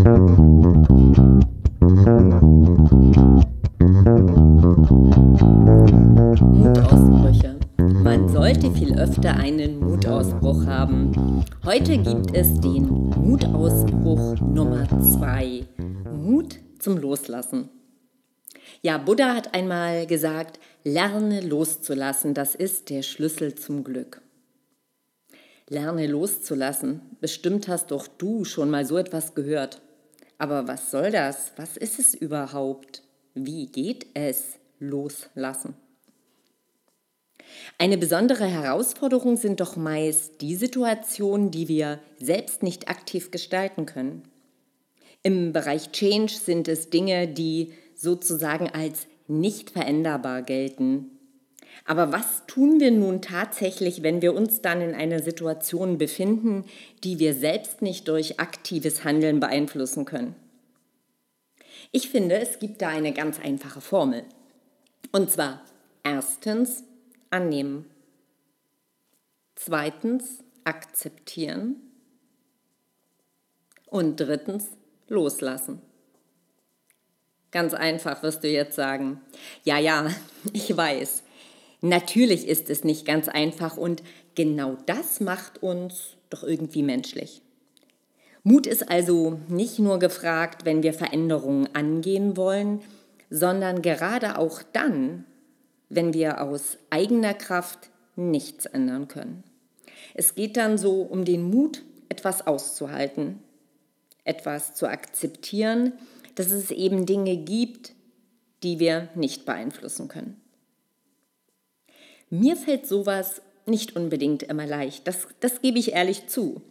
Mutausbrüche. Man sollte viel öfter einen Mutausbruch haben. Heute gibt es den Mutausbruch Nummer 2. Mut zum Loslassen. Ja, Buddha hat einmal gesagt, lerne loszulassen, das ist der Schlüssel zum Glück. Lerne loszulassen. Bestimmt hast doch du schon mal so etwas gehört. Aber was soll das? Was ist es überhaupt? Wie geht es loslassen? Eine besondere Herausforderung sind doch meist die Situationen, die wir selbst nicht aktiv gestalten können. Im Bereich Change sind es Dinge, die sozusagen als nicht veränderbar gelten. Aber was tun wir nun tatsächlich, wenn wir uns dann in einer Situation befinden, die wir selbst nicht durch aktives Handeln beeinflussen können? Ich finde, es gibt da eine ganz einfache Formel. Und zwar erstens annehmen, zweitens akzeptieren und drittens loslassen. Ganz einfach wirst du jetzt sagen. Ja, ja, ich weiß. Natürlich ist es nicht ganz einfach und genau das macht uns doch irgendwie menschlich. Mut ist also nicht nur gefragt, wenn wir Veränderungen angehen wollen, sondern gerade auch dann, wenn wir aus eigener Kraft nichts ändern können. Es geht dann so um den Mut, etwas auszuhalten, etwas zu akzeptieren, dass es eben Dinge gibt, die wir nicht beeinflussen können. Mir fällt sowas nicht unbedingt immer leicht, das, das gebe ich ehrlich zu.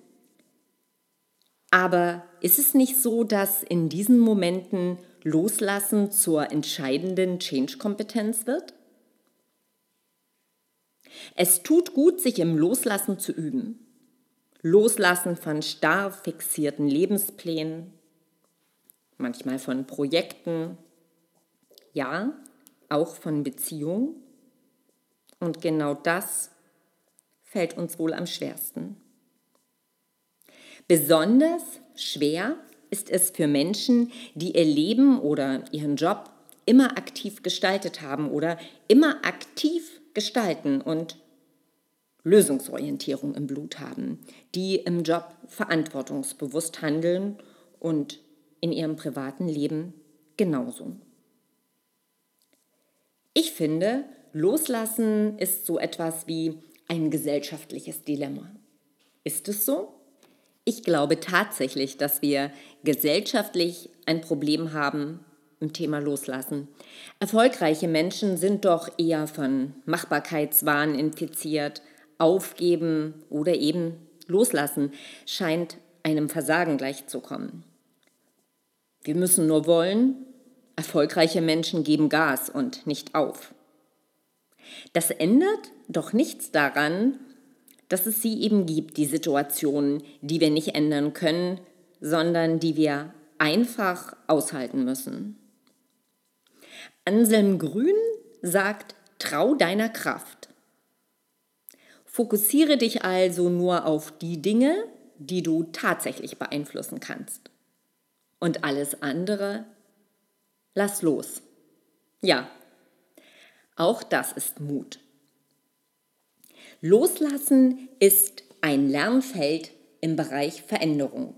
Aber ist es nicht so, dass in diesen Momenten Loslassen zur entscheidenden Change-Kompetenz wird? Es tut gut, sich im Loslassen zu üben. Loslassen von starr fixierten Lebensplänen, manchmal von Projekten, ja, auch von Beziehungen. Und genau das fällt uns wohl am schwersten. Besonders schwer ist es für Menschen, die ihr Leben oder ihren Job immer aktiv gestaltet haben oder immer aktiv gestalten und Lösungsorientierung im Blut haben, die im Job verantwortungsbewusst handeln und in ihrem privaten Leben genauso. Ich finde, Loslassen ist so etwas wie ein gesellschaftliches Dilemma. Ist es so? Ich glaube tatsächlich, dass wir gesellschaftlich ein Problem haben im Thema Loslassen. Erfolgreiche Menschen sind doch eher von Machbarkeitswahn infiziert. Aufgeben oder eben loslassen scheint einem Versagen gleichzukommen. Wir müssen nur wollen, erfolgreiche Menschen geben Gas und nicht auf. Das ändert doch nichts daran, dass es sie eben gibt, die Situationen, die wir nicht ändern können, sondern die wir einfach aushalten müssen. Anselm Grün sagt, trau deiner Kraft. Fokussiere dich also nur auf die Dinge, die du tatsächlich beeinflussen kannst. Und alles andere lass los. Ja, auch das ist Mut. Loslassen ist ein Lernfeld im Bereich Veränderung.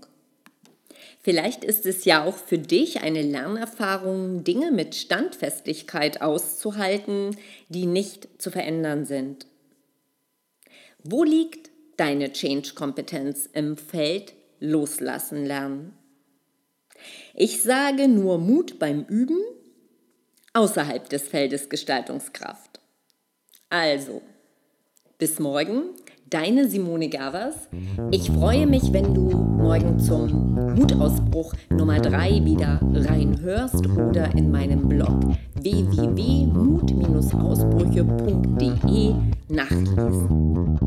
Vielleicht ist es ja auch für dich eine Lernerfahrung, Dinge mit Standfestigkeit auszuhalten, die nicht zu verändern sind. Wo liegt deine Change-Kompetenz im Feld Loslassen lernen? Ich sage nur Mut beim Üben außerhalb des Feldes Gestaltungskraft. Also, bis morgen, deine Simone Gavas. Ich freue mich, wenn du morgen zum Mutausbruch Nummer 3 wieder reinhörst oder in meinem Blog www.mut-ausbrüche.de nachliest.